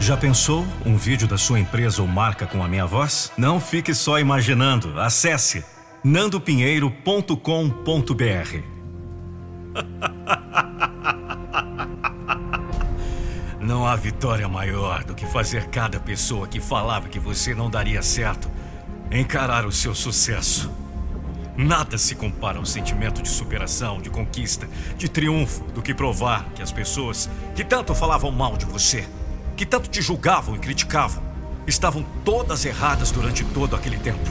Já pensou um vídeo da sua empresa ou marca com a minha voz? Não fique só imaginando. Acesse nandopinheiro.com.br. Não há vitória maior do que fazer cada pessoa que falava que você não daria certo encarar o seu sucesso. Nada se compara ao sentimento de superação, de conquista, de triunfo, do que provar que as pessoas que tanto falavam mal de você, que tanto te julgavam e criticavam, estavam todas erradas durante todo aquele tempo.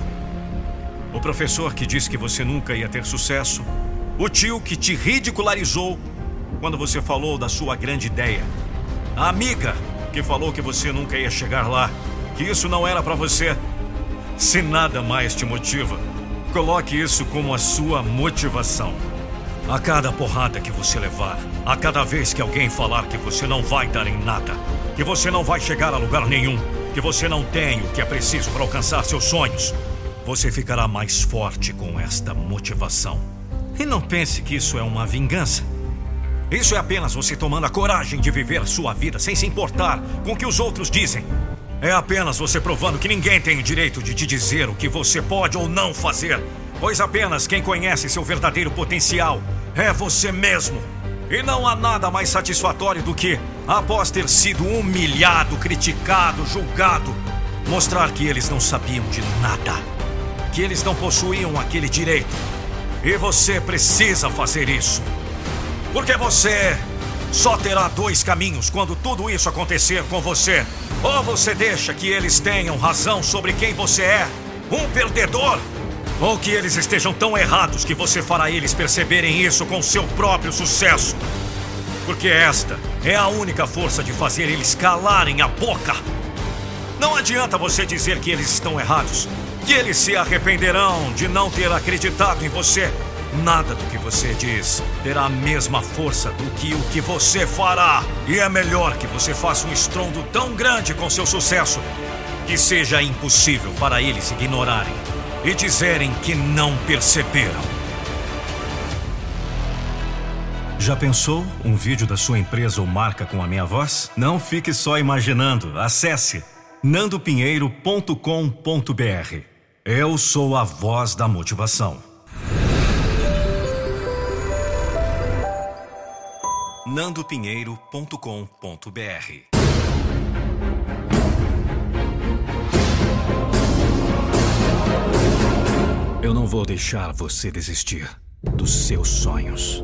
O professor que disse que você nunca ia ter sucesso, o tio que te ridicularizou quando você falou da sua grande ideia, a amiga que falou que você nunca ia chegar lá, que isso não era para você. Se nada mais te motiva, Coloque isso como a sua motivação. A cada porrada que você levar, a cada vez que alguém falar que você não vai dar em nada, que você não vai chegar a lugar nenhum, que você não tem o que é preciso para alcançar seus sonhos, você ficará mais forte com esta motivação. E não pense que isso é uma vingança. Isso é apenas você tomando a coragem de viver sua vida sem se importar com o que os outros dizem, é apenas você provando que ninguém tem o direito de te dizer o que você pode ou não fazer, pois apenas quem conhece seu verdadeiro potencial é você mesmo. E não há nada mais satisfatório do que, após ter sido humilhado, criticado, julgado, mostrar que eles não sabiam de nada, que eles não possuíam aquele direito. E você precisa fazer isso. Porque você só terá dois caminhos quando tudo isso acontecer com você. Ou você deixa que eles tenham razão sobre quem você é, um perdedor, ou que eles estejam tão errados que você fará eles perceberem isso com seu próprio sucesso. Porque esta é a única força de fazer eles calarem a boca. Não adianta você dizer que eles estão errados, que eles se arrependerão de não ter acreditado em você Nada do que você diz terá a mesma força do que o que você fará. E é melhor que você faça um estrondo tão grande com seu sucesso que seja impossível para eles ignorarem e dizerem que não perceberam. Já pensou um vídeo da sua empresa ou marca com a minha voz? Não fique só imaginando. Acesse nandopinheiro.com.br. Eu sou a voz da motivação. nandopinheiro.com.br. não vou deixar você desistir dos seus sonhos.